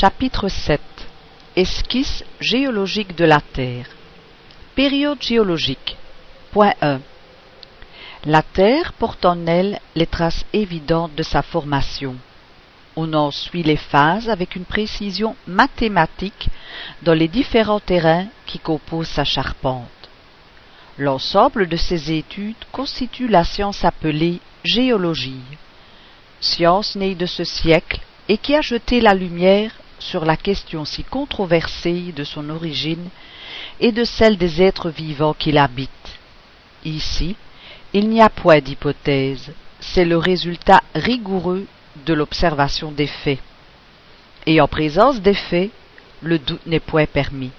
Chapitre 7 Esquisse géologique de la Terre Période géologique Point 1 La Terre porte en elle les traces évidentes de sa formation. On en suit les phases avec une précision mathématique dans les différents terrains qui composent sa charpente. L'ensemble de ces études constitue la science appelée géologie, science née de ce siècle et qui a jeté la lumière sur la question si controversée de son origine et de celle des êtres vivants qui l'habitent. Ici, il n'y a point d'hypothèse, c'est le résultat rigoureux de l'observation des faits. Et en présence des faits, le doute n'est point permis.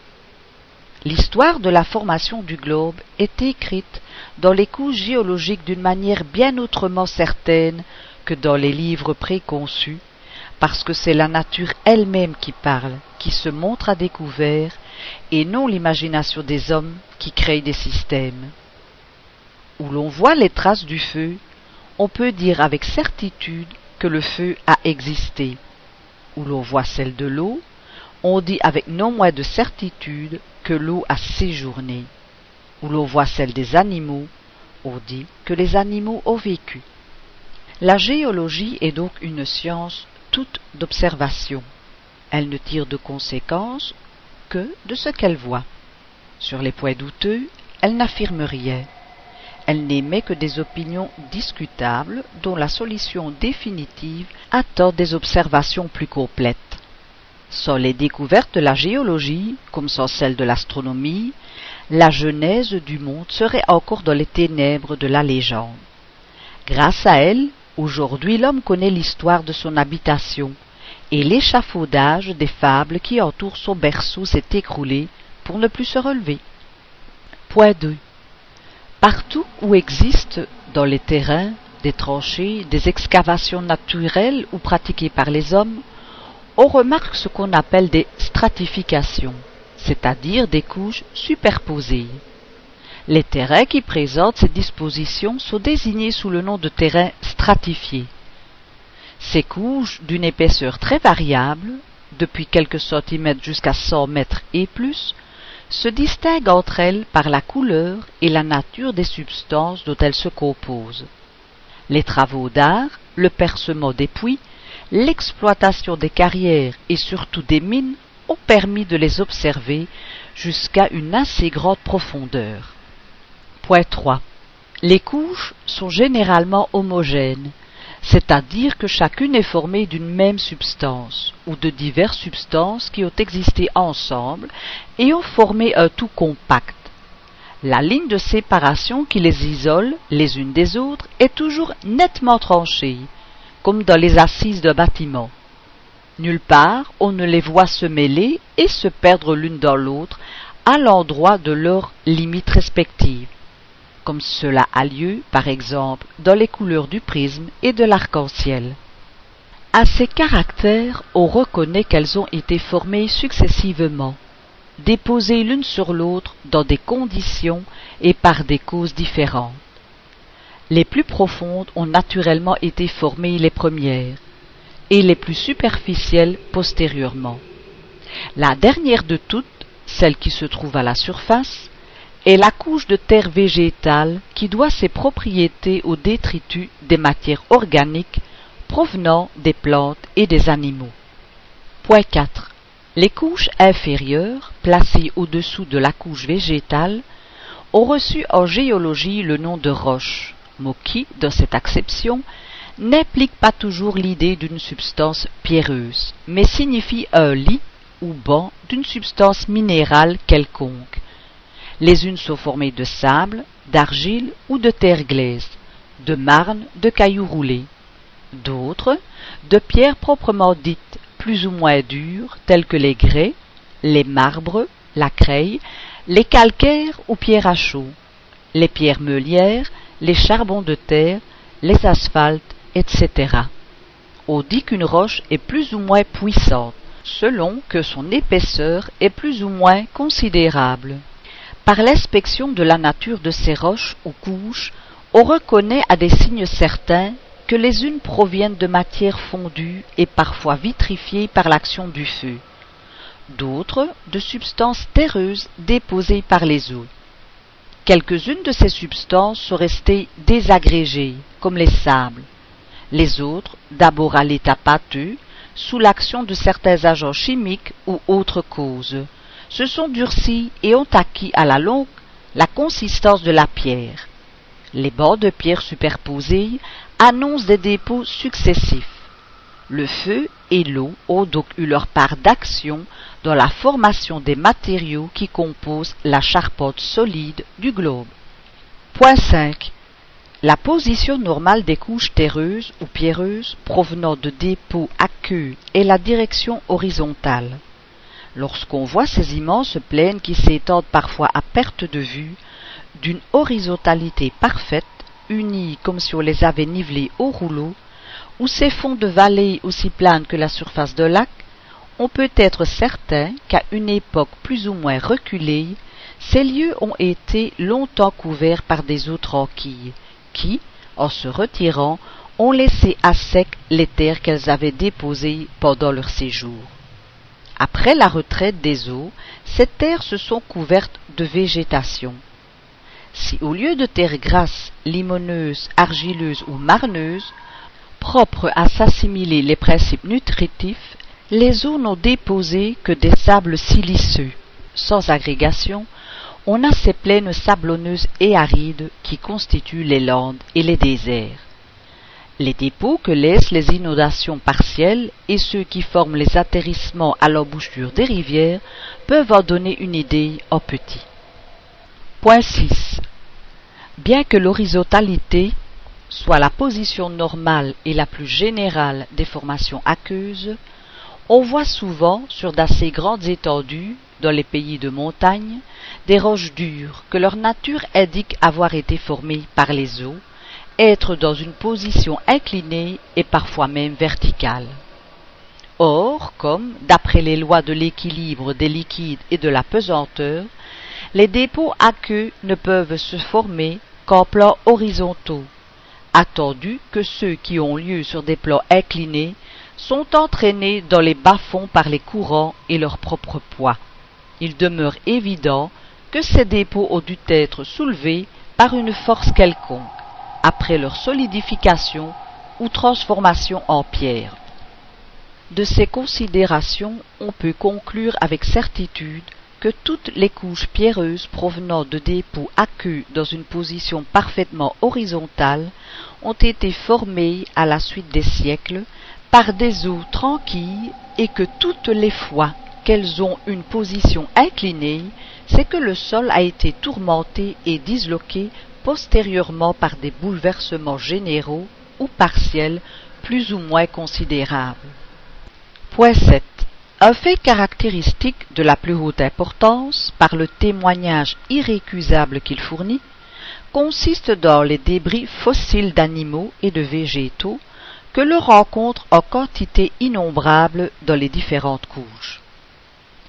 L'histoire de la formation du globe est écrite dans les couches géologiques d'une manière bien autrement certaine que dans les livres préconçus, parce que c'est la nature elle-même qui parle, qui se montre à découvert, et non l'imagination des hommes qui créent des systèmes. Où l'on voit les traces du feu, on peut dire avec certitude que le feu a existé. Où l'on voit celle de l'eau, on dit avec non moins de certitude que l'eau a séjourné. Où l'on voit celle des animaux, on dit que les animaux ont vécu. La géologie est donc une science toute d'observation. Elle ne tire de conséquences que de ce qu'elle voit. Sur les points douteux, elle n'affirme rien. Elle n'émet que des opinions discutables dont la solution définitive attend des observations plus complètes. Sans les découvertes de la géologie, comme sans celles de l'astronomie, la genèse du monde serait encore dans les ténèbres de la légende. Grâce à elle, aujourd'hui l'homme connaît l'histoire de son habitation, et l'échafaudage des fables qui entourent son berceau s'est écroulé pour ne plus se relever. Point 2. Partout où existent, dans les terrains, des tranchées, des excavations naturelles ou pratiquées par les hommes, on remarque ce qu'on appelle des stratifications, c'est-à-dire des couches superposées. Les terrains qui présentent ces dispositions sont désignés sous le nom de terrains stratifiés. Ces couches, d'une épaisseur très variable, depuis quelques centimètres jusqu'à cent mètres et plus, se distinguent entre elles par la couleur et la nature des substances dont elles se composent. Les travaux d'art, le percement des puits, l'exploitation des carrières et surtout des mines ont permis de les observer jusqu'à une assez grande profondeur. Point 3. Les couches sont généralement homogènes, c'est-à-dire que chacune est formée d'une même substance ou de diverses substances qui ont existé ensemble et ont formé un tout compact. La ligne de séparation qui les isole les unes des autres est toujours nettement tranchée, comme dans les assises d'un bâtiment. Nulle part on ne les voit se mêler et se perdre l'une dans l'autre à l'endroit de leurs limites respectives, comme cela a lieu, par exemple, dans les couleurs du prisme et de l'arc-en-ciel. À ces caractères, on reconnaît qu'elles ont été formées successivement, déposées l'une sur l'autre dans des conditions et par des causes différentes. Les plus profondes ont naturellement été formées les premières, et les plus superficielles postérieurement. La dernière de toutes, celle qui se trouve à la surface, est la couche de terre végétale qui doit ses propriétés au détritus des matières organiques provenant des plantes et des animaux. Point 4. Les couches inférieures, placées au-dessous de la couche végétale, ont reçu en géologie le nom de roches, mot qui, dans cette acception, n'implique pas toujours l'idée d'une substance pierreuse, mais signifie un lit ou banc d'une substance minérale quelconque. Les unes sont formées de sable, d'argile ou de terre glaise, de marne, de cailloux roulés. D'autres, de pierres proprement dites plus ou moins dures, telles que les grès, les marbres, la craie, les calcaires ou pierres à chaud, les pierres meulières, les charbons de terre, les asphaltes, etc. On dit qu'une roche est plus ou moins puissante, selon que son épaisseur est plus ou moins considérable. Par l'inspection de la nature de ces roches ou couches, on reconnaît à des signes certains que les unes proviennent de matières fondues et parfois vitrifiées par l'action du feu, d'autres de substances terreuses déposées par les eaux. Quelques-unes de ces substances sont restées désagrégées, comme les sables. Les autres, d'abord à l'état pâteux, sous l'action de certains agents chimiques ou autres causes, se sont durcies et ont acquis à la longue la consistance de la pierre. Les bords de pierre superposés annoncent des dépôts successifs. Le feu et l'eau ont donc eu leur part d'action dans la formation des matériaux qui composent la charpente solide du globe. Point 5. La position normale des couches terreuses ou pierreuses provenant de dépôts aqueux est la direction horizontale. Lorsqu'on voit ces immenses plaines qui s'étendent parfois à perte de vue, d'une horizontalité parfaite, unies comme si on les avait nivelées au rouleau, ou ces fonds de vallées aussi planes que la surface de lac, on peut être certain qu'à une époque plus ou moins reculée, ces lieux ont été longtemps couverts par des eaux tranquilles, qui, en se retirant, ont laissé à sec les terres qu'elles avaient déposées pendant leur séjour. Après la retraite des eaux, ces terres se sont couvertes de végétation. Si au lieu de terres grasses, limoneuses, argileuses ou marneuses, propres à s'assimiler les principes nutritifs, les eaux n'ont déposé que des sables siliceux, sans agrégation, on a ces plaines sablonneuses et arides qui constituent les landes et les déserts. Les dépôts que laissent les inondations partielles et ceux qui forment les atterrissements à l'embouchure des rivières peuvent en donner une idée en petit. Point 6. Bien que l'horizontalité soit la position normale et la plus générale des formations aqueuses, on voit souvent sur d'assez grandes étendues dans les pays de montagne, des roches dures que leur nature indique avoir été formées par les eaux, être dans une position inclinée et parfois même verticale. Or, comme, d'après les lois de l'équilibre des liquides et de la pesanteur, les dépôts aqueux ne peuvent se former qu'en plans horizontaux, attendu que ceux qui ont lieu sur des plans inclinés sont entraînés dans les bas-fonds par les courants et leur propre poids il demeure évident que ces dépôts ont dû être soulevés par une force quelconque, après leur solidification ou transformation en pierre. De ces considérations, on peut conclure avec certitude que toutes les couches pierreuses provenant de dépôts aqueux dans une position parfaitement horizontale ont été formées à la suite des siècles par des eaux tranquilles et que toutes les fois qu'elles ont une position inclinée, c'est que le sol a été tourmenté et disloqué postérieurement par des bouleversements généraux ou partiels plus ou moins considérables. Point 7. Un fait caractéristique de la plus haute importance, par le témoignage irrécusable qu'il fournit, consiste dans les débris fossiles d'animaux et de végétaux que l'on rencontre en quantité innombrable dans les différentes couches.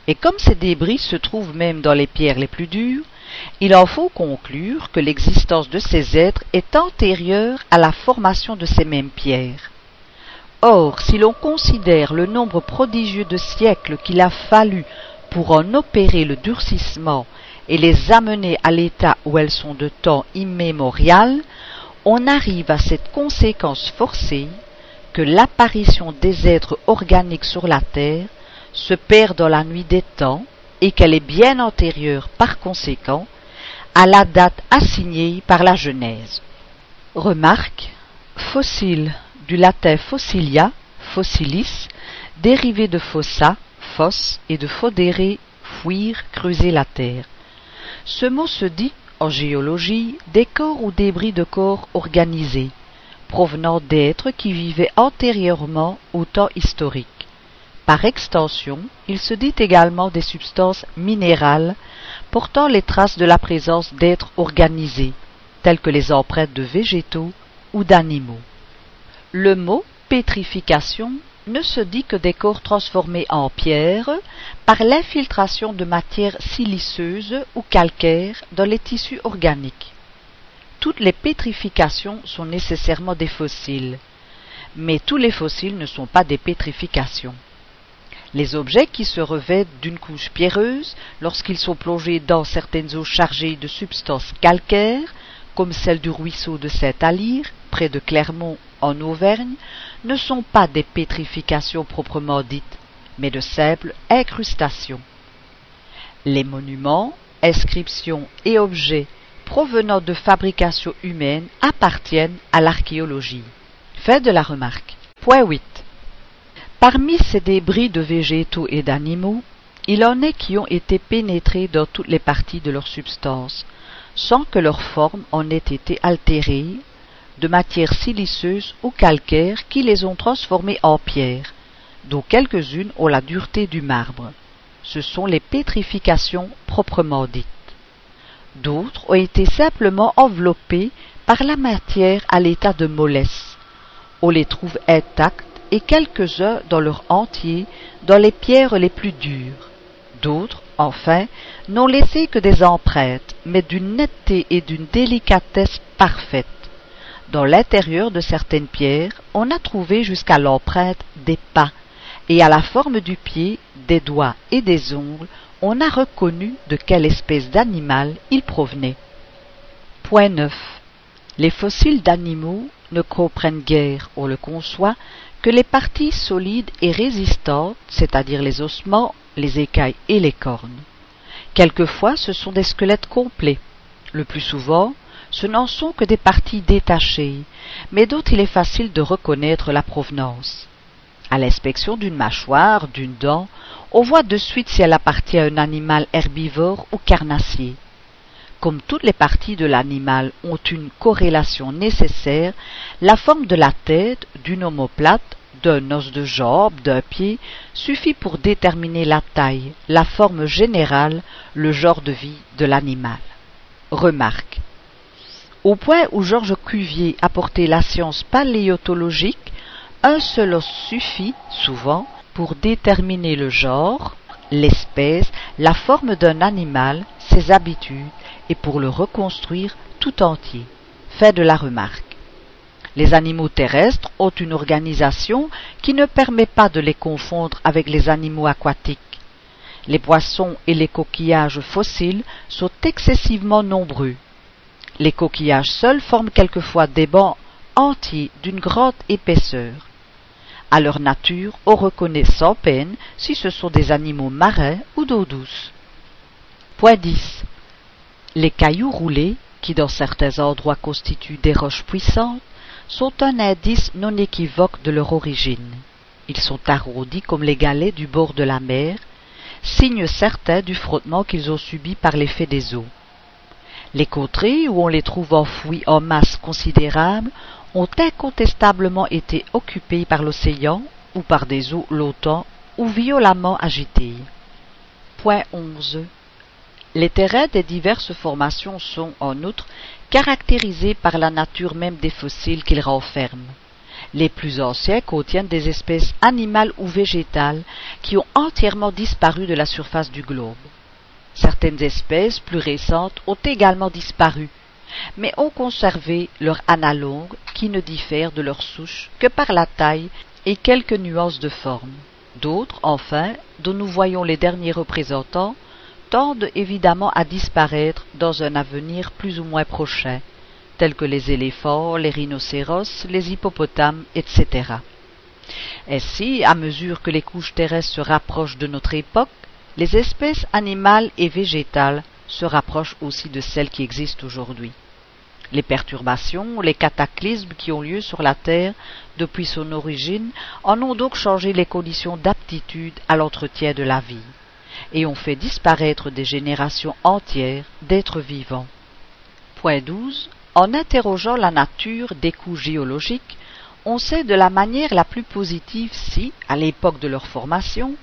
Et comme ces débris se trouvent même dans les pierres les plus dures, il en faut conclure que l'existence de ces êtres est antérieure à la formation de ces mêmes pierres. Or, si l'on considère le nombre prodigieux de siècles qu'il a fallu pour en opérer le durcissement et les amener à l'état où elles sont de temps immémorial, on arrive à cette conséquence forcée que l'apparition des êtres organiques sur la Terre se perd dans la nuit des temps et qu'elle est bien antérieure par conséquent à la date assignée par la Genèse. Remarque fossile du latin fossilia, fossilis, dérivé de fossa, fosse et de fodere, fuir, creuser la terre. Ce mot se dit, en géologie, des corps ou débris de corps organisés, provenant d'êtres qui vivaient antérieurement au temps historique. Par extension, il se dit également des substances minérales portant les traces de la présence d'êtres organisés, tels que les empreintes de végétaux ou d'animaux. Le mot pétrification ne se dit que des corps transformés en pierre par l'infiltration de matières siliceuses ou calcaires dans les tissus organiques. Toutes les pétrifications sont nécessairement des fossiles, Mais tous les fossiles ne sont pas des pétrifications. Les objets qui se revêtent d'une couche pierreuse lorsqu'ils sont plongés dans certaines eaux chargées de substances calcaires, comme celle du ruisseau de Saint-Alire, près de Clermont en Auvergne, ne sont pas des pétrifications proprement dites, mais de simples incrustations. Les monuments, inscriptions et objets provenant de fabrications humaines appartiennent à l'archéologie. Fait de la remarque. Point 8. Parmi ces débris de végétaux et d'animaux, il en est qui ont été pénétrés dans toutes les parties de leur substance, sans que leur forme en ait été altérée, de matières siliceuses ou calcaires qui les ont transformées en pierre, dont quelques-unes ont la dureté du marbre. Ce sont les pétrifications proprement dites. D'autres ont été simplement enveloppées par la matière à l'état de mollesse. On les trouve intactes et quelques-uns dans leur entier dans les pierres les plus dures. D'autres, enfin, n'ont laissé que des empreintes, mais d'une netteté et d'une délicatesse parfaite. Dans l'intérieur de certaines pierres, on a trouvé jusqu'à l'empreinte des pas, et à la forme du pied, des doigts et des ongles, on a reconnu de quelle espèce d'animal il provenait. Point 9. Les fossiles d'animaux ne comprennent guère, on le conçoit, que les parties solides et résistantes, c'est-à-dire les ossements, les écailles et les cornes. Quelquefois ce sont des squelettes complets. Le plus souvent, ce n'en sont que des parties détachées, mais dont il est facile de reconnaître la provenance. À l'inspection d'une mâchoire, d'une dent, on voit de suite si elle appartient à un animal herbivore ou carnassier. Comme toutes les parties de l'animal ont une corrélation nécessaire, la forme de la tête, d'une omoplate, d'un os de jambe, d'un pied, suffit pour déterminer la taille, la forme générale, le genre de vie de l'animal. Remarque. Au point où Georges Cuvier a porté la science paléontologique, un seul os suffit, souvent, pour déterminer le genre, l'espèce, la forme d'un animal, ses habitudes, et pour le reconstruire tout entier. Fait de la remarque. Les animaux terrestres ont une organisation qui ne permet pas de les confondre avec les animaux aquatiques. Les poissons et les coquillages fossiles sont excessivement nombreux. Les coquillages seuls forment quelquefois des bancs entiers d'une grande épaisseur. À leur nature, on reconnaît sans peine si ce sont des animaux marins ou d'eau douce. Point 10. Les cailloux roulés, qui dans certains endroits constituent des roches puissantes, sont un indice non équivoque de leur origine. Ils sont arrondis comme les galets du bord de la mer, signe certain du frottement qu'ils ont subi par l'effet des eaux. Les contrées où on les trouve enfouis en masse considérable ont incontestablement été occupées par l'océan ou par des eaux longtemps ou violemment agitées. Point 11. Les terrains des diverses formations sont, en outre, caractérisés par la nature même des fossiles qu'ils renferment. Les plus anciens contiennent des espèces animales ou végétales qui ont entièrement disparu de la surface du globe. Certaines espèces plus récentes ont également disparu, mais ont conservé leur analogue qui ne diffère de leur souche que par la taille et quelques nuances de forme. D'autres, enfin, dont nous voyons les derniers représentants, tendent évidemment à disparaître dans un avenir plus ou moins prochain, tels que les éléphants, les rhinocéros, les hippopotames, etc. Ainsi, à mesure que les couches terrestres se rapprochent de notre époque, les espèces animales et végétales se rapprochent aussi de celles qui existent aujourd'hui. Les perturbations, les cataclysmes qui ont lieu sur la Terre depuis son origine en ont donc changé les conditions d'aptitude à l'entretien de la vie et ont fait disparaître des générations entières d'êtres vivants. Point 12. En interrogeant la nature des couches géologiques, on sait de la manière la plus positive si, à l'époque de leur formation,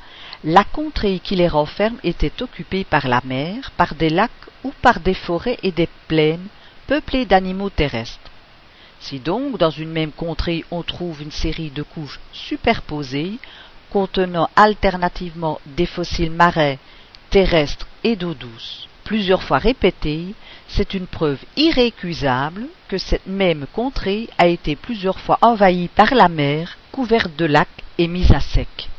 la contrée qui les renferme était occupée par la mer, par des lacs ou par des forêts et des plaines peuplées d'animaux terrestres. Si donc dans une même contrée on trouve une série de couches superposées, contenant alternativement des fossiles marins, terrestres et d'eau douce, plusieurs fois répétés, c'est une preuve irrécusable que cette même contrée a été plusieurs fois envahie par la mer, couverte de lacs et mise à sec.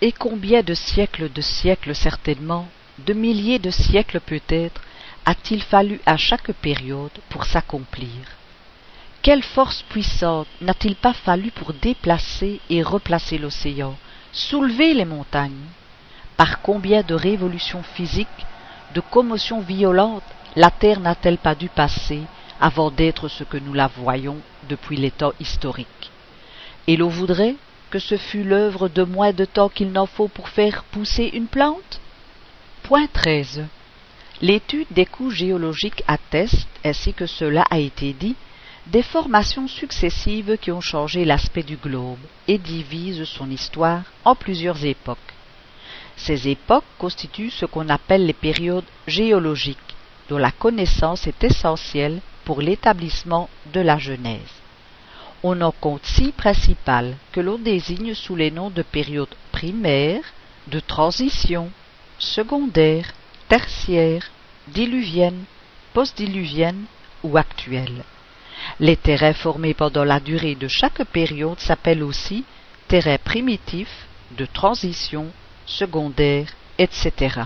Et combien de siècles de siècles certainement, de milliers de siècles peut-être, a-t-il fallu à chaque période pour s'accomplir? Quelle force puissante n'a-t-il pas fallu pour déplacer et replacer l'océan, soulever les montagnes. Par combien de révolutions physiques, de commotions violentes, la Terre n'a-t-elle pas dû passer avant d'être ce que nous la voyons depuis les temps historiques? Et l'on voudrait que ce fût l'œuvre de moins de temps qu'il n'en faut pour faire pousser une plante? Point 13. L'étude des couches géologiques atteste, ainsi que cela a été dit, des formations successives qui ont changé l'aspect du globe et divisent son histoire en plusieurs époques. Ces époques constituent ce qu'on appelle les périodes géologiques, dont la connaissance est essentielle pour l'établissement de la Genèse. On en compte six principales que l'on désigne sous les noms de périodes primaires, de transition, secondaires, tertiaires, diluviennes, postdiluviennes ou actuelles. Les terrains formés pendant la durée de chaque période s'appellent aussi terrains primitifs, de transition, secondaires, etc.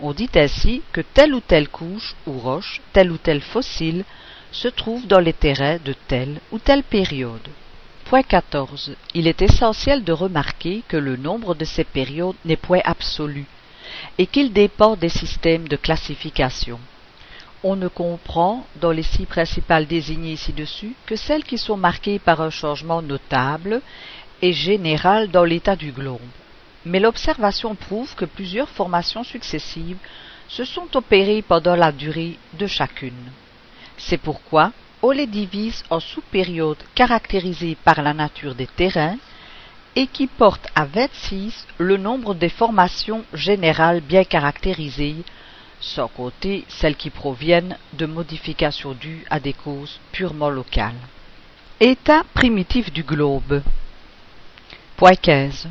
On dit ainsi que telle ou telle couche ou roche, tel ou tel fossile se trouve dans les terrains de telle ou telle période. Point 14. Il est essentiel de remarquer que le nombre de ces périodes n'est point absolu et qu'il dépend des systèmes de classification. On ne comprend, dans les six principales désignées ci-dessus, que celles qui sont marquées par un changement notable et général dans l'état du globe mais l'observation prouve que plusieurs formations successives se sont opérées pendant la durée de chacune. C'est pourquoi on les divise en sous-périodes caractérisées par la nature des terrains et qui portent à 26 le nombre des formations générales bien caractérisées, sans compter celles qui proviennent de modifications dues à des causes purement locales. État primitif du globe. Point 15.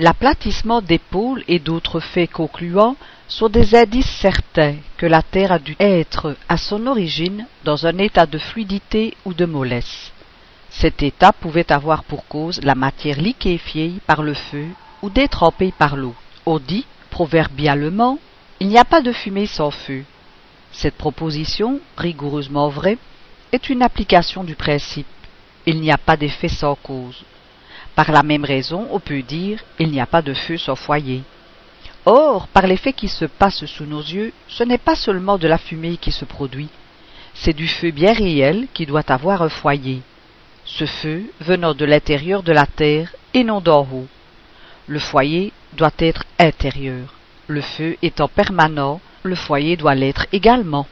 L'aplatissement des pôles et d'autres faits concluants sont des indices certains que la Terre a dû être à son origine dans un état de fluidité ou de mollesse. Cet état pouvait avoir pour cause la matière liquéfiée par le feu ou détrempée par l'eau. On dit, proverbialement, il n'y a pas de fumée sans feu. Cette proposition, rigoureusement vraie, est une application du principe. Il n'y a pas d'effet sans cause. Par la même raison, on peut dire il n'y a pas de feu sans foyer. Or, par les faits qui se passent sous nos yeux, ce n'est pas seulement de la fumée qui se produit, c'est du feu bien réel qui doit avoir un foyer. Ce feu venant de l'intérieur de la terre et non d'en haut. Le foyer doit être intérieur. Le feu étant permanent, le foyer doit l'être également.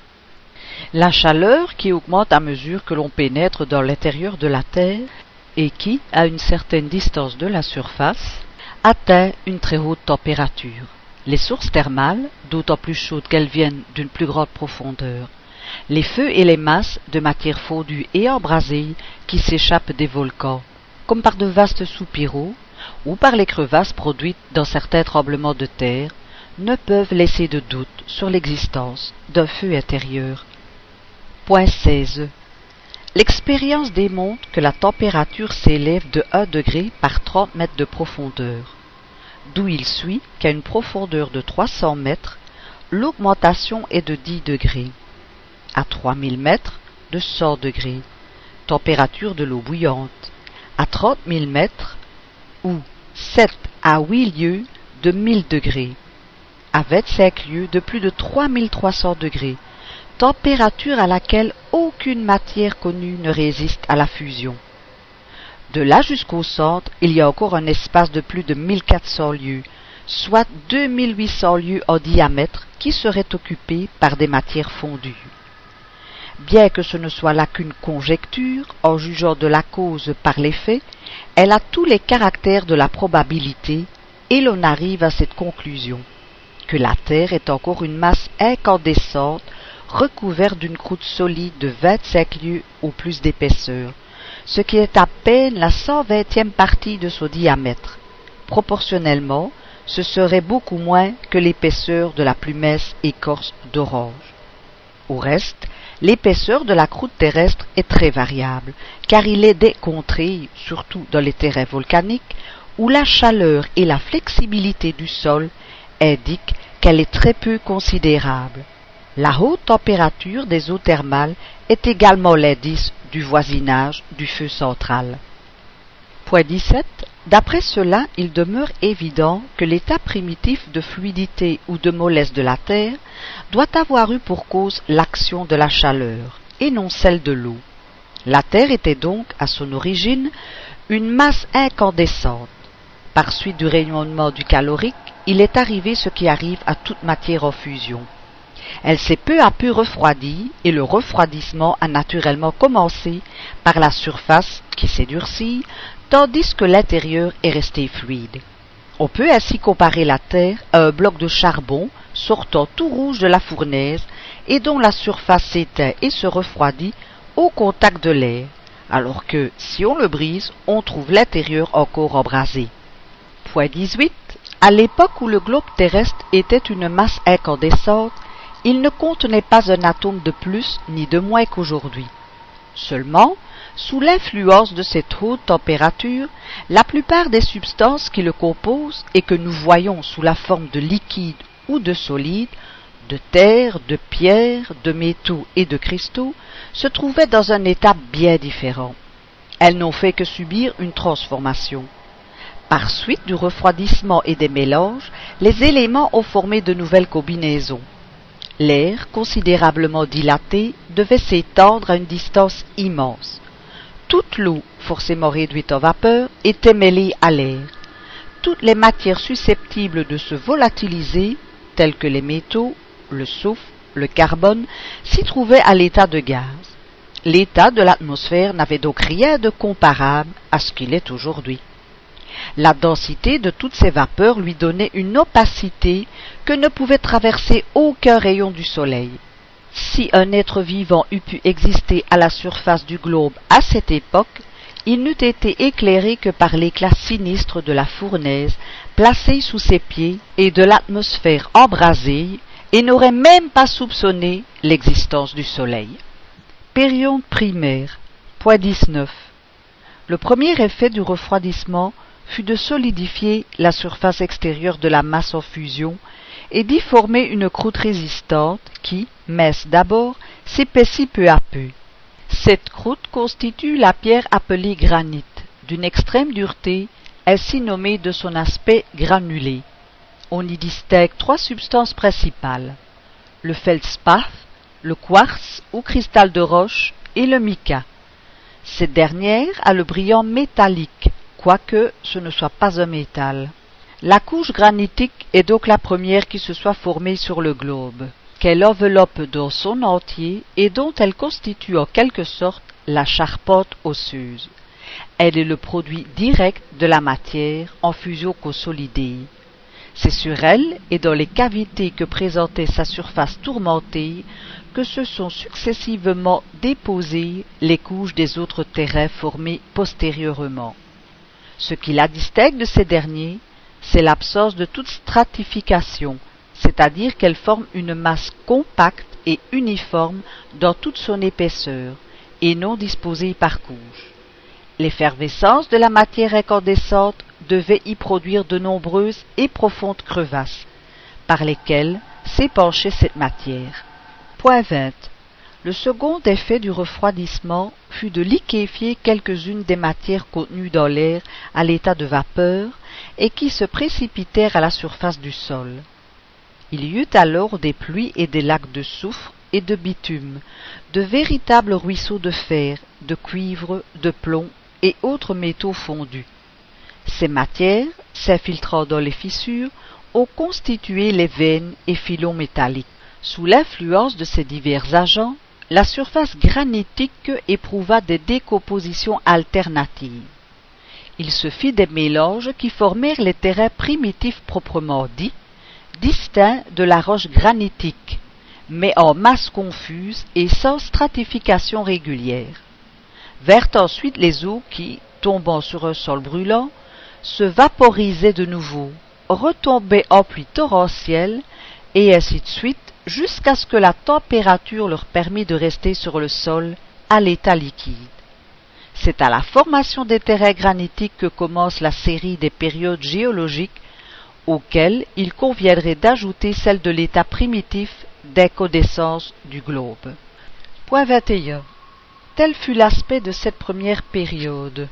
La chaleur qui augmente à mesure que l'on pénètre dans l'intérieur de la terre et qui, à une certaine distance de la surface, atteint une très haute température. Les sources thermales, d'autant plus chaudes qu'elles viennent d'une plus grande profondeur. Les feux et les masses de matière fondue et embrasée qui s'échappent des volcans, comme par de vastes soupiraux, ou par les crevasses produites dans certains tremblements de terre, ne peuvent laisser de doute sur l'existence d'un feu intérieur. Point 16. L'expérience démontre que la température s'élève de 1 degré par 30 mètres de profondeur, d'où il suit qu'à une profondeur de 300 mètres, l'augmentation est de 10 degrés, à 3000 mètres de 100 degrés, température de l'eau bouillante, à 30 000 mètres ou 7 à 8 lieues de 1000 degrés, à 25 lieues de plus de 3300 degrés, température à laquelle aucune matière connue ne résiste à la fusion. De là jusqu'au centre, il y a encore un espace de plus de 1400 lieues, soit 2800 lieues en diamètre, qui serait occupé par des matières fondues. Bien que ce ne soit là qu'une conjecture, en jugeant de la cause par l'effet, elle a tous les caractères de la probabilité, et l'on arrive à cette conclusion, la Terre est encore une masse incandescente recouvert d'une croûte solide de vingt-cinq lieues ou plus d'épaisseur, ce qui est à peine la cent vingtième partie de son diamètre. Proportionnellement, ce serait beaucoup moins que l'épaisseur de la plus mince écorce d'orange. Au reste, l'épaisseur de la croûte terrestre est très variable, car il est des contrées, surtout dans les terrains volcaniques, où la chaleur et la flexibilité du sol indiquent qu'elle est très peu considérable. La haute température des eaux thermales est également l'indice du voisinage du feu central. Point 17. D'après cela, il demeure évident que l'état primitif de fluidité ou de mollesse de la Terre doit avoir eu pour cause l'action de la chaleur, et non celle de l'eau. La Terre était donc, à son origine, une masse incandescente. Par suite du rayonnement du calorique, il est arrivé ce qui arrive à toute matière en fusion. Elle s'est peu à peu refroidie et le refroidissement a naturellement commencé par la surface qui s'est durcie, tandis que l'intérieur est resté fluide. On peut ainsi comparer la Terre à un bloc de charbon sortant tout rouge de la fournaise et dont la surface s'éteint et se refroidit au contact de l'air, alors que si on le brise, on trouve l'intérieur encore embrasé. Point 18. À l'époque où le globe terrestre était une masse incandescente, il ne contenait pas un atome de plus ni de moins qu'aujourd'hui. Seulement, sous l'influence de cette haute température, la plupart des substances qui le composent et que nous voyons sous la forme de liquide ou de solide, de terre, de pierre, de métaux et de cristaux, se trouvaient dans un état bien différent. Elles n'ont fait que subir une transformation. Par suite du refroidissement et des mélanges, les éléments ont formé de nouvelles combinaisons. L'air, considérablement dilaté, devait s'étendre à une distance immense. Toute l'eau, forcément réduite en vapeur, était mêlée à l'air. Toutes les matières susceptibles de se volatiliser, telles que les métaux, le soufre, le carbone, s'y trouvaient à l'état de gaz. L'état de l'atmosphère n'avait donc rien de comparable à ce qu'il est aujourd'hui. La densité de toutes ces vapeurs lui donnait une opacité que ne pouvait traverser aucun rayon du soleil. Si un être vivant eût pu exister à la surface du globe à cette époque, il n'eût été éclairé que par l'éclat sinistre de la fournaise placée sous ses pieds et de l'atmosphère embrasée, et n'aurait même pas soupçonné l'existence du soleil. Période primaire. Point 19. Le premier effet du refroidissement fut de solidifier la surface extérieure de la masse en fusion et d'y former une croûte résistante qui, mince d'abord, s'épaissit peu à peu. Cette croûte constitue la pierre appelée granit, d'une extrême dureté, ainsi nommée de son aspect granulé. On y distingue trois substances principales le feldspath, le quartz ou cristal de roche et le mica. Cette dernière a le brillant métallique, quoique ce ne soit pas un métal. La couche granitique est donc la première qui se soit formée sur le globe, qu'elle enveloppe dans son entier et dont elle constitue en quelque sorte la charpente osseuse. Elle est le produit direct de la matière en fusion consolidée. C'est sur elle et dans les cavités que présentait sa surface tourmentée que se sont successivement déposées les couches des autres terrains formés postérieurement. Ce qui la distingue de ces derniers, c'est l'absence de toute stratification, c'est-à-dire qu'elle forme une masse compacte et uniforme dans toute son épaisseur, et non disposée par couches. L'effervescence de la matière incandescente devait y produire de nombreuses et profondes crevasses, par lesquelles s'épanchait cette matière. Point 20. Le second effet du refroidissement fut de liquéfier quelques-unes des matières contenues dans l'air à l'état de vapeur et qui se précipitèrent à la surface du sol. Il y eut alors des pluies et des lacs de soufre et de bitume, de véritables ruisseaux de fer, de cuivre, de plomb et autres métaux fondus. Ces matières, s'infiltrant dans les fissures, ont constitué les veines et filons métalliques. Sous l'influence de ces divers agents, la surface granitique éprouva des décompositions alternatives. Il se fit des mélanges qui formèrent les terrains primitifs proprement dits, distincts de la roche granitique, mais en masse confuse et sans stratification régulière. Vers ensuite les eaux qui, tombant sur un sol brûlant, se vaporisaient de nouveau, retombaient en pluie torrentielle, et ainsi de suite jusqu'à ce que la température leur permit de rester sur le sol à l'état liquide. C'est à la formation des terrains granitiques que commence la série des périodes géologiques auxquelles il conviendrait d'ajouter celle de l'état primitif d'incandescence du globe. Point 21. Tel fut l'aspect de cette première période.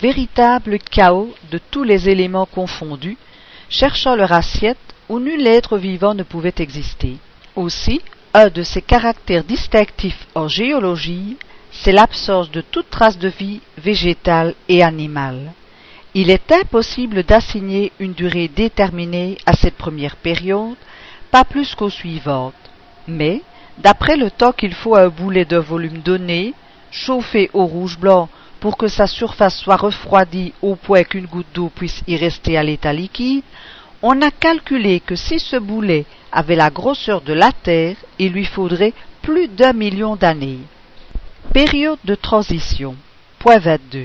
Véritable chaos de tous les éléments confondus, cherchant leur assiette où nul être vivant ne pouvait exister. Aussi, un de ses caractères distinctifs en géologie, c'est l'absence de toute trace de vie végétale et animale. Il est impossible d'assigner une durée déterminée à cette première période, pas plus qu'aux suivantes, mais, d'après le temps qu'il faut à un boulet d'un volume donné, chauffé au rouge-blanc pour que sa surface soit refroidie au point qu'une goutte d'eau puisse y rester à l'état liquide, on a calculé que si ce boulet avait la grosseur de la Terre, il lui faudrait plus d'un million d'années. Période de transition. Point 22.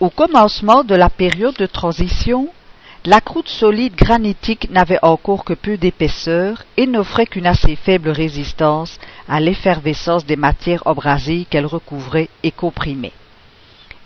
Au commencement de la période de transition, la croûte solide granitique n'avait encore que peu d'épaisseur et n'offrait qu'une assez faible résistance à l'effervescence des matières abrasées qu'elle recouvrait et comprimait.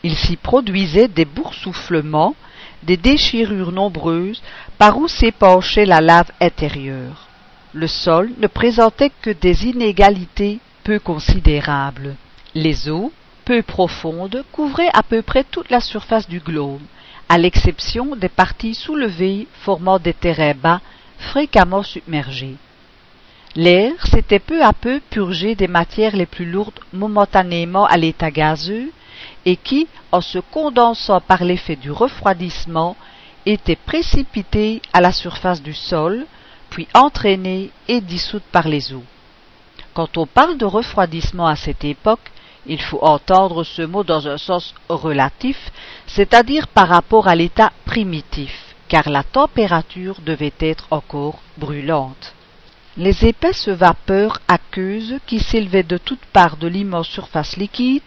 Il s'y produisait des boursouflements des déchirures nombreuses par où s'épanchait la lave intérieure. Le sol ne présentait que des inégalités peu considérables. Les eaux, peu profondes, couvraient à peu près toute la surface du globe, à l'exception des parties soulevées formant des terrains bas fréquemment submergés. L'air s'était peu à peu purgé des matières les plus lourdes momentanément à l'état gazeux et qui, en se condensant par l'effet du refroidissement, étaient précipitées à la surface du sol, puis entraînées et dissoutes par les eaux. Quand on parle de refroidissement à cette époque, il faut entendre ce mot dans un sens relatif, c'est-à-dire par rapport à l'état primitif, car la température devait être encore brûlante. Les épaisses vapeurs aqueuses qui s'élevaient de toutes parts de l'immense surface liquide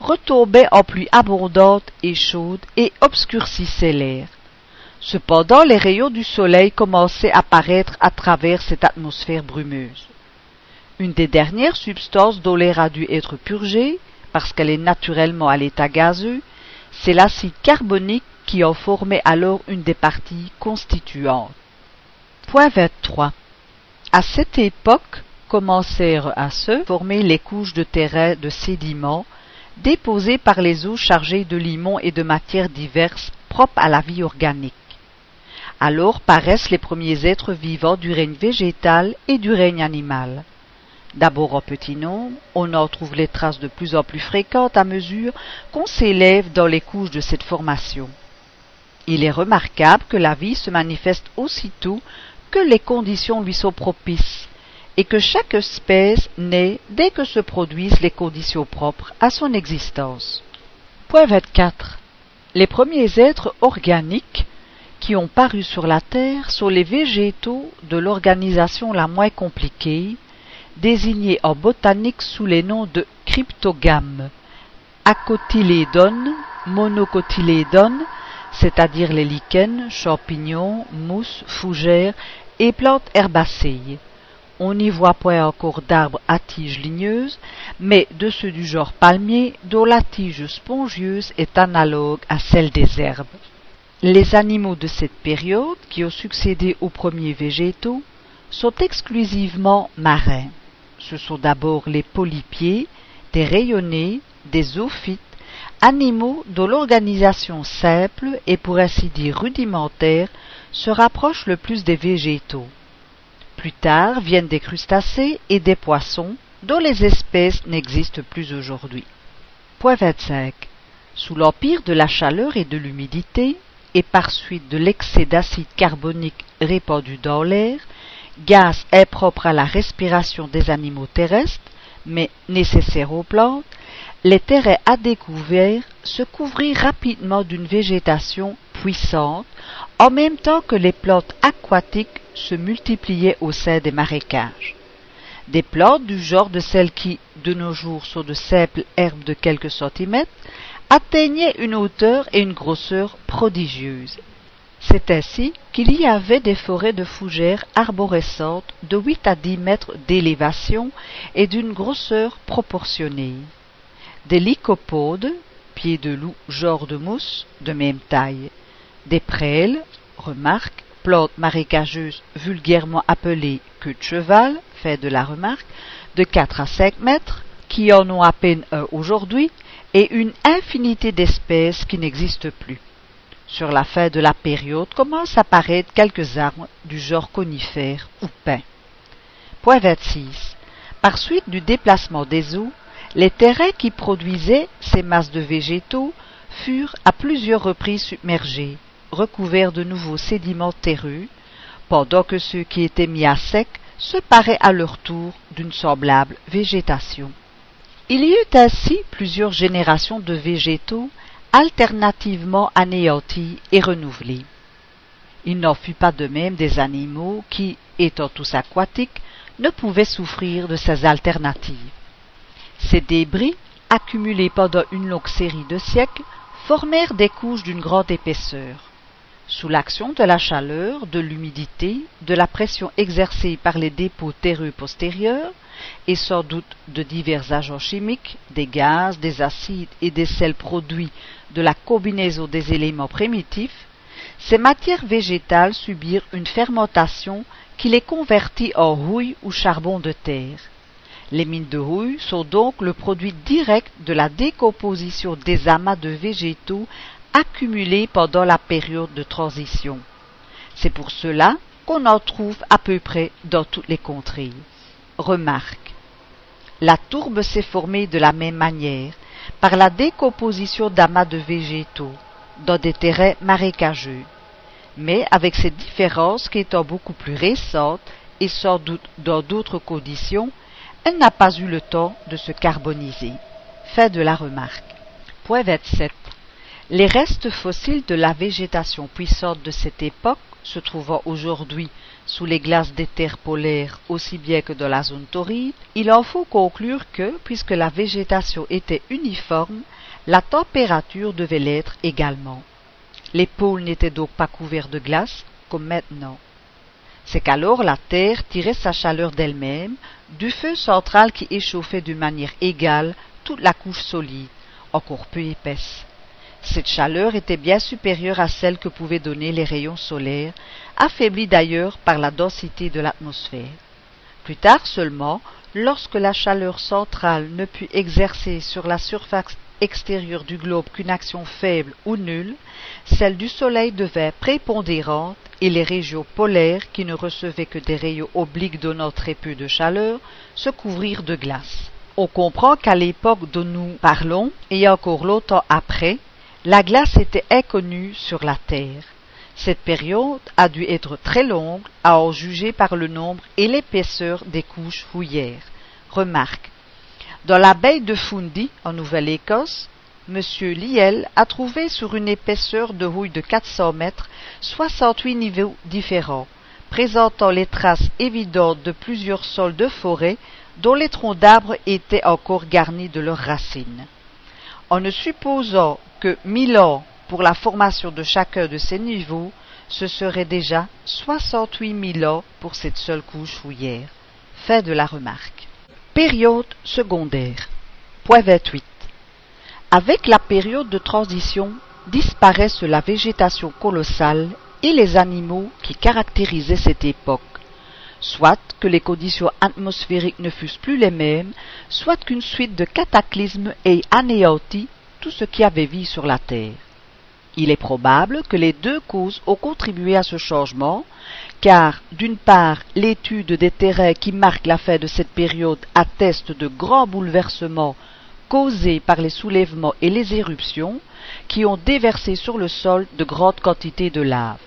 retombaient en pluie abondante et chaude et obscurcissaient l'air. Cependant, les rayons du soleil commençaient à paraître à travers cette atmosphère brumeuse. Une des dernières substances dont l'air a dû être purgé, parce qu'elle est naturellement à l'état gazeux, c'est l'acide carbonique qui en formait alors une des parties constituantes. Point 23. À cette époque commencèrent à se former les couches de terrain de sédiments déposés par les eaux chargées de limon et de matières diverses propres à la vie organique. Alors paraissent les premiers êtres vivants du règne végétal et du règne animal. D'abord en petit nombre, on en trouve les traces de plus en plus fréquentes à mesure qu'on s'élève dans les couches de cette formation. Il est remarquable que la vie se manifeste aussitôt que les conditions lui sont propices, et que chaque espèce naît dès que se produisent les conditions propres à son existence. Point 24. Les premiers êtres organiques qui ont paru sur la Terre sont les végétaux de l'organisation la moins compliquée, désignés en botanique sous les noms de cryptogames, acotylédones, monocotylédones, c'est-à-dire les lichens, champignons, mousses, fougères et plantes herbacées on n'y voit point encore d'arbres à tiges ligneuses, mais de ceux du genre palmier, dont la tige spongieuse est analogue à celle des herbes. Les animaux de cette période, qui ont succédé aux premiers végétaux, sont exclusivement marins. Ce sont d'abord les polypiers, des rayonnés, des zoophytes, animaux dont l'organisation simple et pour ainsi dire rudimentaire se rapproche le plus des végétaux. Plus tard viennent des crustacés et des poissons, dont les espèces n'existent plus aujourd'hui. Point 25. Sous l'empire de la chaleur et de l'humidité, et par suite de l'excès d'acide carbonique répandu dans l'air, gaz impropre à la respiration des animaux terrestres, mais nécessaire aux plantes, les terrains à découvert se couvrirent rapidement d'une végétation puissante, en même temps que les plantes aquatiques se multipliaient au sein des marécages. Des plantes du genre de celles qui, de nos jours, sont de simples herbes de quelques centimètres, atteignaient une hauteur et une grosseur prodigieuses. C'est ainsi qu'il y avait des forêts de fougères arborescentes de 8 à 10 mètres d'élévation et d'une grosseur proportionnée. Des lycopodes, pieds de loup, genre de mousse, de même taille. Des prêles, remarque, plantes marécageuses vulgairement appelées queue de cheval, fait de la remarque, de 4 à 5 mètres, qui en ont à peine un aujourd'hui, et une infinité d'espèces qui n'existent plus. Sur la fin de la période commencent à apparaître quelques arbres du genre conifère ou pin. Point 26. Par suite du déplacement des eaux, les terrains qui produisaient ces masses de végétaux furent à plusieurs reprises submergés, recouverts de nouveaux sédiments terreux, pendant que ceux qui étaient mis à sec se paraient à leur tour d'une semblable végétation. Il y eut ainsi plusieurs générations de végétaux alternativement anéantis et renouvelés. Il n'en fut pas de même des animaux qui, étant tous aquatiques, ne pouvaient souffrir de ces alternatives. Ces débris, accumulés pendant une longue série de siècles, formèrent des couches d'une grande épaisseur. Sous l'action de la chaleur, de l'humidité, de la pression exercée par les dépôts terreux postérieurs, et sans doute de divers agents chimiques, des gaz, des acides et des sels produits de la combinaison des éléments primitifs, ces matières végétales subirent une fermentation qui les convertit en rouille ou charbon de terre. Les mines de rouille sont donc le produit direct de la décomposition des amas de végétaux accumulés pendant la période de transition. C'est pour cela qu'on en trouve à peu près dans toutes les contrées. Remarque. La tourbe s'est formée de la même manière, par la décomposition d'amas de végétaux, dans des terrains marécageux, mais avec cette différence qu'étant beaucoup plus récente et sans doute dans d'autres conditions, elle n'a pas eu le temps de se carboniser. Fait de la remarque. Point 27. Les restes fossiles de la végétation puissante de cette époque, se trouvant aujourd'hui sous les glaces des terres polaires aussi bien que dans la zone torride, il en faut conclure que, puisque la végétation était uniforme, la température devait l'être également. Les pôles n'étaient donc pas couverts de glace comme maintenant. C'est qu'alors la Terre tirait sa chaleur d'elle-même du feu central qui échauffait d'une manière égale toute la couche solide, encore peu épaisse. Cette chaleur était bien supérieure à celle que pouvaient donner les rayons solaires, affaiblis d'ailleurs par la densité de l'atmosphère. Plus tard seulement, lorsque la chaleur centrale ne put exercer sur la surface extérieure du globe qu'une action faible ou nulle, celle du Soleil devint prépondérante et les régions polaires, qui ne recevaient que des rayons obliques donnant très peu de chaleur, se couvrirent de glace. On comprend qu'à l'époque dont nous parlons, et encore longtemps après, la glace était inconnue sur la Terre. Cette période a dû être très longue, à en juger par le nombre et l'épaisseur des couches houillères. Remarque. Dans la baie de Fundy, en Nouvelle-Écosse, M. Liel a trouvé sur une épaisseur de houille de 400 mètres 68 niveaux différents, présentant les traces évidentes de plusieurs sols de forêt dont les troncs d'arbres étaient encore garnis de leurs racines. En ne supposant que mille ans pour la formation de chacun de ces niveaux, ce serait déjà soixante-huit mille ans pour cette seule couche fouillère. Fait de la remarque. Période secondaire. Point 28. Avec la période de transition disparaissent la végétation colossale et les animaux qui caractérisaient cette époque, soit que les conditions atmosphériques ne fussent plus les mêmes, soit qu'une suite de cataclysmes ait anéanti tout ce qui avait vie sur la terre. Il est probable que les deux causes ont contribué à ce changement, car, d'une part, l'étude des terrains qui marquent la fin de cette période atteste de grands bouleversements causés par les soulèvements et les éruptions, qui ont déversé sur le sol de grandes quantités de lave,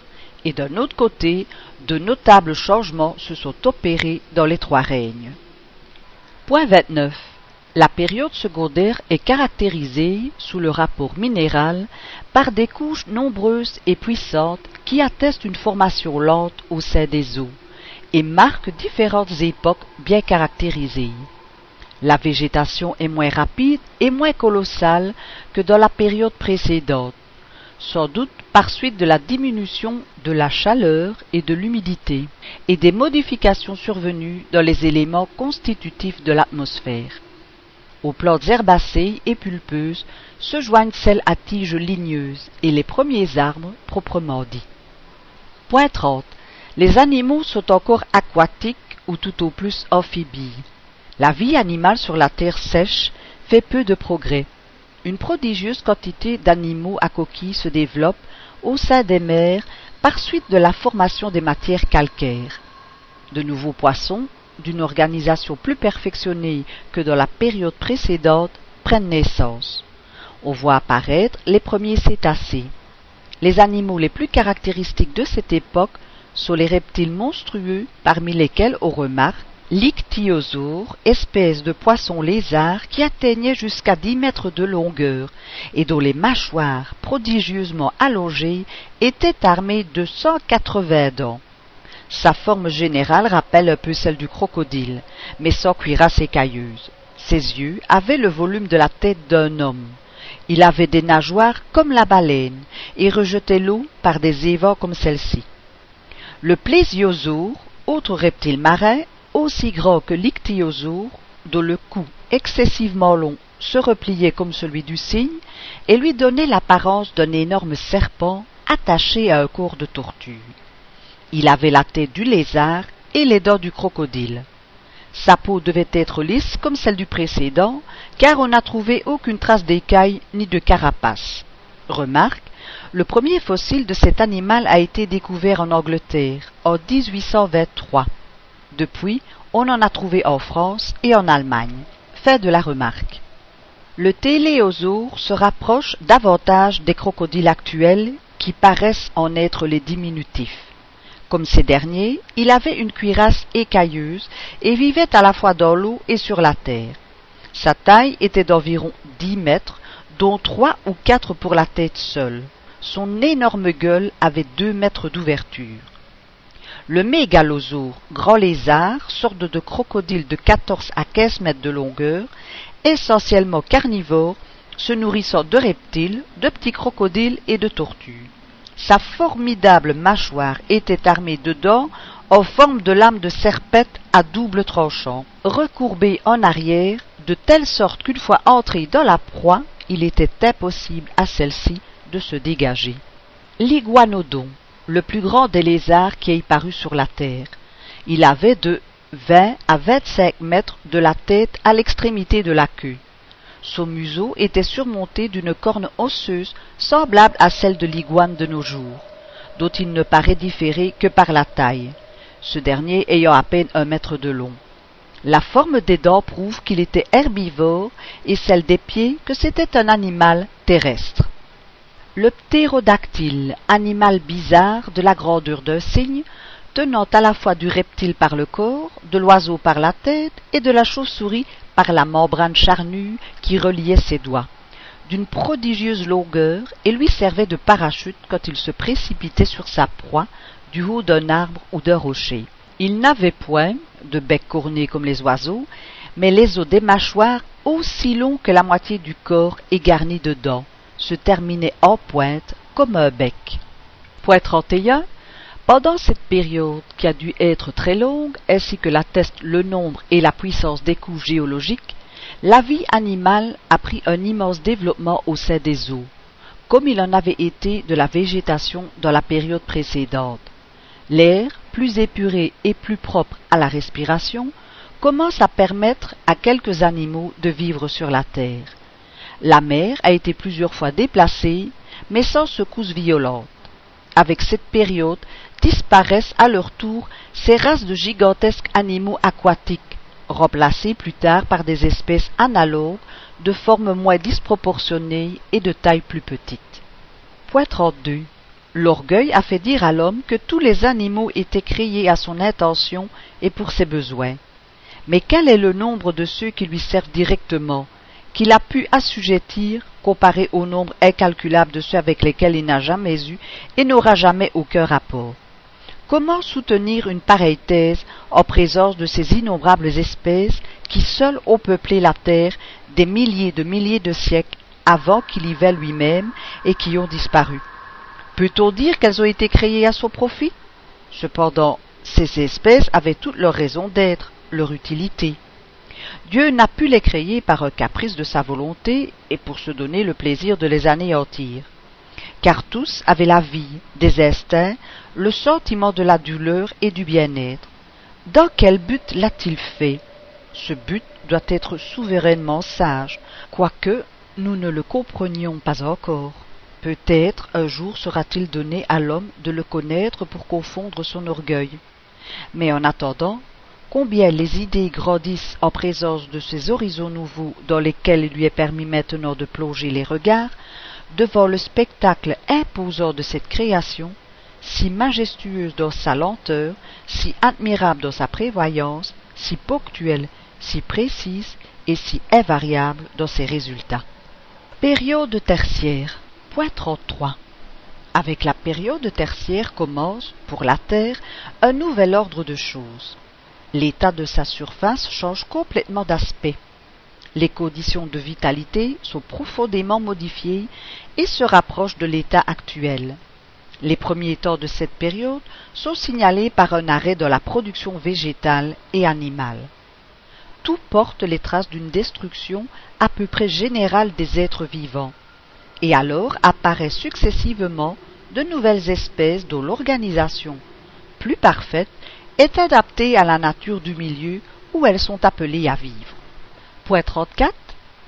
et d'un autre côté, de notables changements se sont opérés dans les trois règnes. Point 29. La période secondaire est caractérisée, sous le rapport minéral, par des couches nombreuses et puissantes qui attestent une formation lente au sein des eaux et marquent différentes époques bien caractérisées. La végétation est moins rapide et moins colossale que dans la période précédente. sans doute par suite de la diminution de la chaleur et de l'humidité, et des modifications survenues dans les éléments constitutifs de l'atmosphère. Aux plantes herbacées et pulpeuses se joignent celles à tiges ligneuses et les premiers arbres proprement dits. Point 30. Les animaux sont encore aquatiques ou tout au plus amphibies. La vie animale sur la terre sèche fait peu de progrès. Une prodigieuse quantité d'animaux à coquilles se développe au sein des mers par suite de la formation des matières calcaires. De nouveaux poissons, d'une organisation plus perfectionnée que dans la période précédente, prennent naissance. On voit apparaître les premiers cétacés. Les animaux les plus caractéristiques de cette époque sont les reptiles monstrueux, parmi lesquels on remarque l'ichthyosaure, espèce de poisson lézard qui atteignait jusqu'à dix mètres de longueur et dont les mâchoires prodigieusement allongées étaient armées de cent quatre-vingts dents. Sa forme générale rappelle un peu celle du crocodile, mais sans cuirasse écailleuse. Ses yeux avaient le volume de la tête d'un homme. Il avait des nageoires comme la baleine et rejetait l'eau par des évents comme celle-ci. Le plésiosaure, autre reptile marin, aussi grand que l'ichthyosaure, dont le cou excessivement long se repliait comme celui du cygne et lui donnait l'apparence d'un énorme serpent attaché à un corps de tortue. Il avait la tête du lézard et les dents du crocodile. Sa peau devait être lisse comme celle du précédent, car on n'a trouvé aucune trace d'écaille ni de carapace. Remarque, le premier fossile de cet animal a été découvert en Angleterre en 1823. Depuis, on en a trouvé en France et en Allemagne. Fait de la remarque. Le téléosaure se rapproche davantage des crocodiles actuels qui paraissent en être les diminutifs. Comme ces derniers, il avait une cuirasse écailleuse et vivait à la fois dans l'eau et sur la terre. Sa taille était d'environ dix mètres, dont trois ou quatre pour la tête seule. Son énorme gueule avait deux mètres d'ouverture. Le mégalosaure, grand lézard, sorte de crocodile de 14 à 15 mètres de longueur, essentiellement carnivore, se nourrissant de reptiles, de petits crocodiles et de tortues. Sa formidable mâchoire était armée de dents en forme de lames de serpette à double tranchant, recourbées en arrière, de telle sorte qu'une fois entrée dans la proie, il était impossible à celle-ci de se dégager. L'iguanodon, le plus grand des lézards qui ait paru sur la terre. Il avait de vingt à vingt-cinq mètres de la tête à l'extrémité de la queue. Son museau était surmonté d'une corne osseuse semblable à celle de l'iguane de nos jours, dont il ne paraît différer que par la taille, ce dernier ayant à peine un mètre de long. La forme des dents prouve qu'il était herbivore et celle des pieds que c'était un animal terrestre. Le ptérodactyle, animal bizarre de la grandeur d'un cygne, tenant à la fois du reptile par le corps, de l'oiseau par la tête et de la chauve-souris par la membrane charnue qui reliait ses doigts, d'une prodigieuse longueur et lui servait de parachute quand il se précipitait sur sa proie du haut d'un arbre ou d'un rocher. Il n'avait point de bec corné comme les oiseaux, mais les os des mâchoires aussi longs que la moitié du corps et garnis de dents se terminait en pointe comme un bec. Point 31. Pendant cette période, qui a dû être très longue, ainsi que l'atteste le nombre et la puissance des couches géologiques, la vie animale a pris un immense développement au sein des eaux, comme il en avait été de la végétation dans la période précédente. L'air, plus épuré et plus propre à la respiration, commence à permettre à quelques animaux de vivre sur la terre. La mer a été plusieurs fois déplacée, mais sans secousses violentes. Avec cette période disparaissent à leur tour ces races de gigantesques animaux aquatiques, remplacés plus tard par des espèces analogues de forme moins disproportionnée et de taille plus petite. Point 32. L'orgueil a fait dire à l'homme que tous les animaux étaient créés à son intention et pour ses besoins. Mais quel est le nombre de ceux qui lui servent directement, qu'il a pu assujettir comparé au nombre incalculable de ceux avec lesquels il n'a jamais eu et n'aura jamais aucun rapport. Comment soutenir une pareille thèse en présence de ces innombrables espèces qui seules ont peuplé la terre des milliers de milliers de siècles avant qu'il y vît lui-même et qui ont disparu? Peut-on dire qu'elles ont été créées à son profit? Cependant, ces espèces avaient toutes leur raison d'être, leur utilité. Dieu n'a pu les créer par un caprice de sa volonté et pour se donner le plaisir de les anéantir. Car tous avaient la vie, des instincts, le sentiment de la douleur et du bien-être. Dans quel but l'a-t-il fait? Ce but doit être souverainement sage, quoique nous ne le comprenions pas encore. Peut-être un jour sera-t-il donné à l'homme de le connaître pour confondre son orgueil. Mais en attendant, combien les idées grandissent en présence de ces horizons nouveaux dans lesquels il lui est permis maintenant de plonger les regards, devant le spectacle imposant de cette création, si majestueuse dans sa lenteur, si admirable dans sa prévoyance, si ponctuelle, si précise et si invariable dans ses résultats. Période tertiaire. Point 33. Avec la période tertiaire commence, pour la Terre, un nouvel ordre de choses. L'état de sa surface change complètement d'aspect. Les conditions de vitalité sont profondément modifiées et se rapprochent de l'état actuel. Les premiers temps de cette période sont signalés par un arrêt de la production végétale et animale. Tout porte les traces d'une destruction à peu près générale des êtres vivants et alors apparaissent successivement de nouvelles espèces dont l'organisation, plus parfaite, est adaptée à la nature du milieu où elles sont appelées à vivre. Point 34.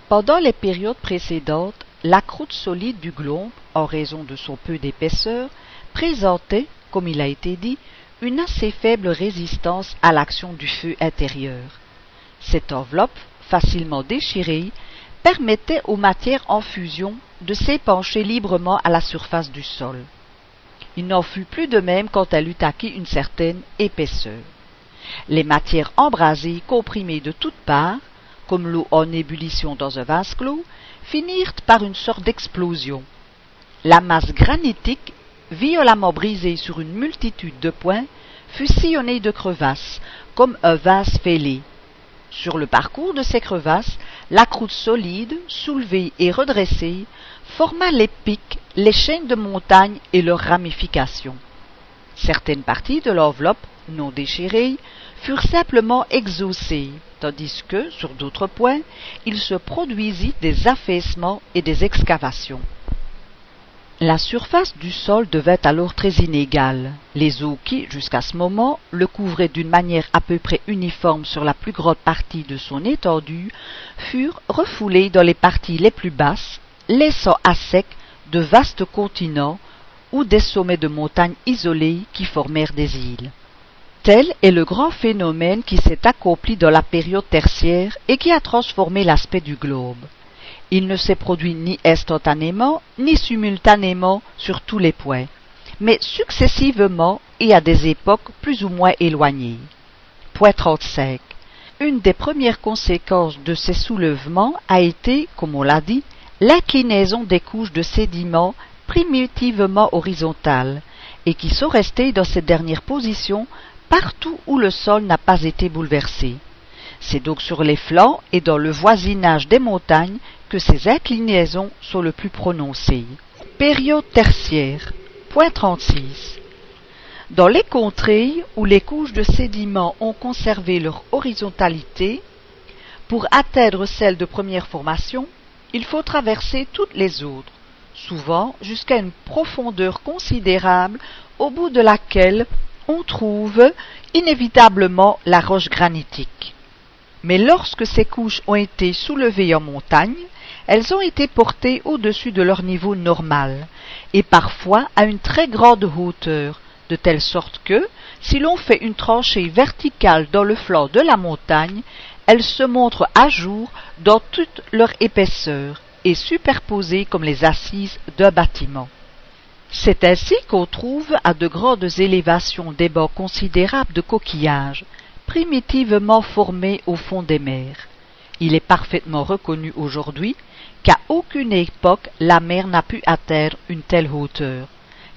Pendant les périodes précédentes, la croûte solide du globe, en raison de son peu d'épaisseur, présentait, comme il a été dit, une assez faible résistance à l'action du feu intérieur. Cette enveloppe, facilement déchirée, permettait aux matières en fusion de s'épancher librement à la surface du sol. Il n'en fut plus de même quand elle eut acquis une certaine épaisseur. Les matières embrasées, comprimées de toutes parts, comme l'eau en ébullition dans un vase clos, finirent par une sorte d'explosion. La masse granitique, violemment brisée sur une multitude de points, fut sillonnée de crevasses, comme un vase fêlé, sur le parcours de ces crevasses, la croûte solide, soulevée et redressée, forma les pics, les chaînes de montagne et leurs ramifications. Certaines parties de l'enveloppe, non déchirées, furent simplement exaucées, tandis que, sur d'autres points, il se produisit des affaissements et des excavations. La surface du sol devait alors très inégale. Les eaux qui, jusqu'à ce moment, le couvraient d'une manière à peu près uniforme sur la plus grande partie de son étendue, furent refoulées dans les parties les plus basses, laissant à sec de vastes continents ou des sommets de montagnes isolés qui formèrent des îles. Tel est le grand phénomène qui s'est accompli dans la période tertiaire et qui a transformé l'aspect du globe. Il ne s'est produit ni instantanément, ni simultanément sur tous les points, mais successivement et à des époques plus ou moins éloignées. Point 35. Une des premières conséquences de ces soulèvements a été, comme on l'a dit, l'inclinaison des couches de sédiments primitivement horizontales, et qui sont restées dans cette dernière position partout où le sol n'a pas été bouleversé. C'est donc sur les flancs et dans le voisinage des montagnes que ces inclinaisons sont le plus prononcées. Période tertiaire. Point 36. Dans les contrées où les couches de sédiments ont conservé leur horizontalité, pour atteindre celle de première formation, il faut traverser toutes les autres, souvent jusqu'à une profondeur considérable au bout de laquelle on trouve inévitablement la roche granitique. Mais lorsque ces couches ont été soulevées en montagne, elles ont été portées au-dessus de leur niveau normal, et parfois à une très grande hauteur, de telle sorte que, si l'on fait une tranchée verticale dans le flanc de la montagne, elles se montrent à jour dans toute leur épaisseur et superposées comme les assises d'un bâtiment. C'est ainsi qu'on trouve à de grandes élévations des bancs considérables de coquillages, primitivement formé au fond des mers. Il est parfaitement reconnu aujourd'hui qu'à aucune époque la mer n'a pu atteindre une telle hauteur,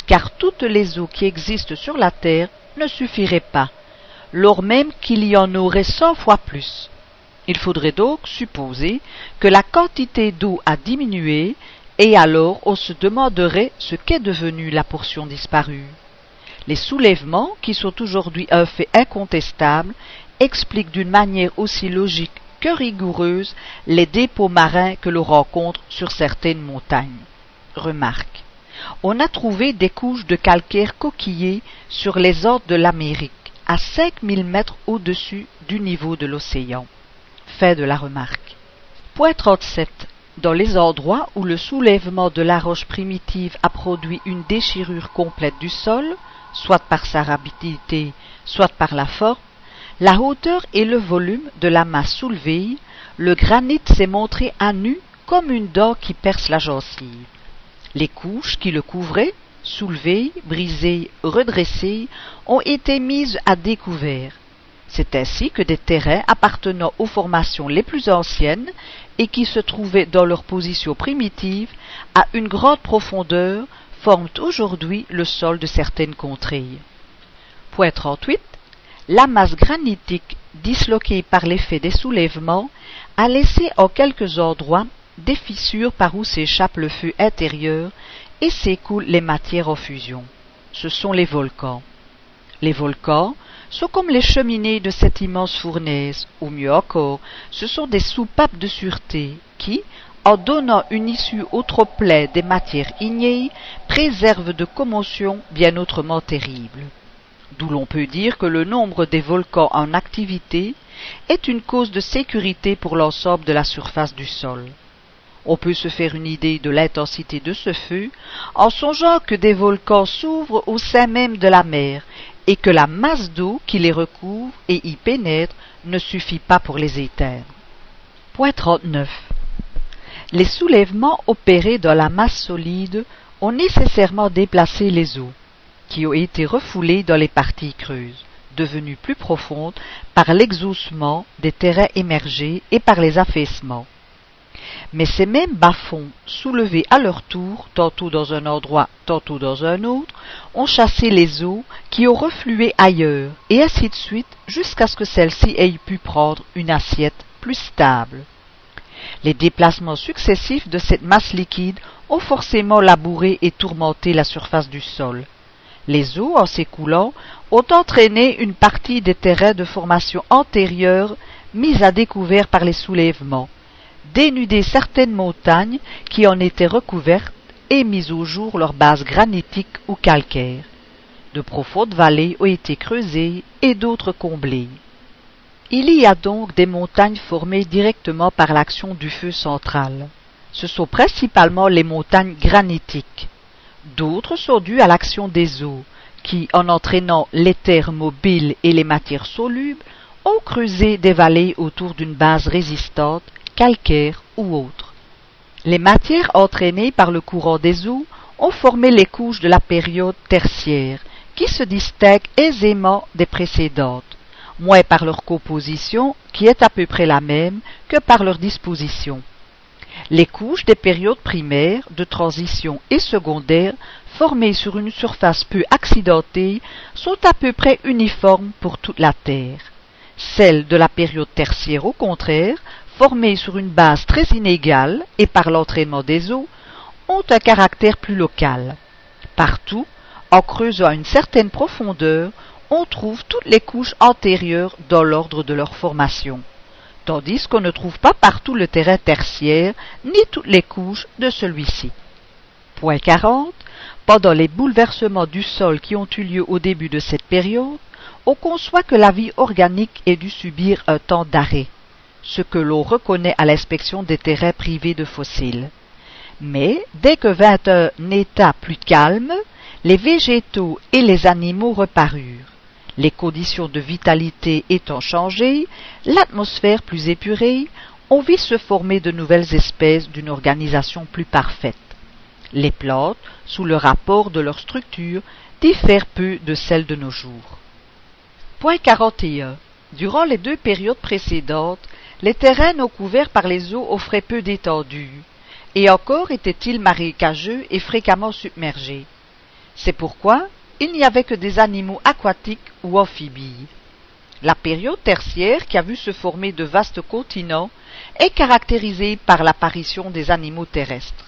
car toutes les eaux qui existent sur la terre ne suffiraient pas, lors même qu'il y en aurait cent fois plus. Il faudrait donc supposer que la quantité d'eau a diminué Et alors on se demanderait ce qu'est devenu la portion disparue. Les soulèvements, qui sont aujourd'hui un fait incontestable, expliquent d'une manière aussi logique que rigoureuse les dépôts marins que l'on rencontre sur certaines montagnes. Remarque. On a trouvé des couches de calcaire coquillé sur les ordres de l'Amérique, à cinq mille mètres au-dessus du niveau de l'océan. Point 37. Dans les endroits où le soulèvement de la roche primitive a produit une déchirure complète du sol, soit par sa rapidité, soit par la forme, la hauteur et le volume de la masse soulevée, le granit s'est montré à nu comme une dent qui perce la gencive. Les couches qui le couvraient, soulevées, brisées, redressées, ont été mises à découvert. C'est ainsi que des terrains appartenant aux formations les plus anciennes et qui se trouvaient dans leur position primitive à une grande profondeur forment aujourd'hui le sol de certaines contrées. Point 38 la masse granitique disloquée par l'effet des soulèvements a laissé en quelques endroits des fissures par où s'échappe le feu intérieur et s'écoulent les matières en fusion. Ce sont les volcans. Les volcans sont comme les cheminées de cette immense fournaise, ou mieux encore, ce sont des soupapes de sûreté qui, en donnant une issue au trop-plein des matières ignées, préservent de commotions bien autrement terribles d'où l'on peut dire que le nombre des volcans en activité est une cause de sécurité pour l'ensemble de la surface du sol. On peut se faire une idée de l'intensité de ce feu en songeant que des volcans s'ouvrent au sein même de la mer et que la masse d'eau qui les recouvre et y pénètre ne suffit pas pour les éteindre. Point 39. Les soulèvements opérés dans la masse solide ont nécessairement déplacé les eaux qui ont été refoulées dans les parties creuses, devenues plus profondes par l'exhaussement des terrains émergés et par les affaissements. Mais ces mêmes bas-fonds, soulevés à leur tour, tantôt dans un endroit, tantôt dans un autre, ont chassé les eaux qui ont reflué ailleurs, et ainsi de suite, jusqu'à ce que celles-ci aient pu prendre une assiette plus stable. Les déplacements successifs de cette masse liquide ont forcément labouré et tourmenté la surface du sol, les eaux, en s'écoulant, ont entraîné une partie des terrains de formation antérieure mis à découvert par les soulèvements, dénudé certaines montagnes qui en étaient recouvertes et mis au jour leurs bases granitiques ou calcaires. De profondes vallées ont été creusées et d'autres comblées. Il y a donc des montagnes formées directement par l'action du feu central. Ce sont principalement les montagnes granitiques. D'autres sont dues à l'action des eaux, qui, en entraînant l'éther mobile et les matières solubles, ont creusé des vallées autour d'une base résistante, calcaire ou autre. Les matières entraînées par le courant des eaux ont formé les couches de la période tertiaire, qui se distinguent aisément des précédentes, moins par leur composition, qui est à peu près la même, que par leur disposition. Les couches des périodes primaires, de transition et secondaires, formées sur une surface peu accidentée, sont à peu près uniformes pour toute la Terre. Celles de la période tertiaire, au contraire, formées sur une base très inégale et par l'entraînement des eaux, ont un caractère plus local. Partout, en creusant à une certaine profondeur, on trouve toutes les couches antérieures dans l'ordre de leur formation tandis qu'on ne trouve pas partout le terrain tertiaire, ni toutes les couches de celui-ci. Point 40. Pendant les bouleversements du sol qui ont eu lieu au début de cette période, on conçoit que la vie organique ait dû subir un temps d'arrêt, ce que l'on reconnaît à l'inspection des terrains privés de fossiles. Mais, dès que vint un état plus calme, les végétaux et les animaux reparurent les conditions de vitalité étant changées, l'atmosphère plus épurée, on vit se former de nouvelles espèces d'une organisation plus parfaite. Les plantes, sous le rapport de leur structure, diffèrent peu de celles de nos jours. Point 41. Durant les deux périodes précédentes, les terrains non couverts par les eaux offraient peu d'étendue, et encore étaient-ils marécageux et fréquemment submergés. C'est pourquoi il n'y avait que des animaux aquatiques ou amphibies. La période tertiaire, qui a vu se former de vastes continents, est caractérisée par l'apparition des animaux terrestres.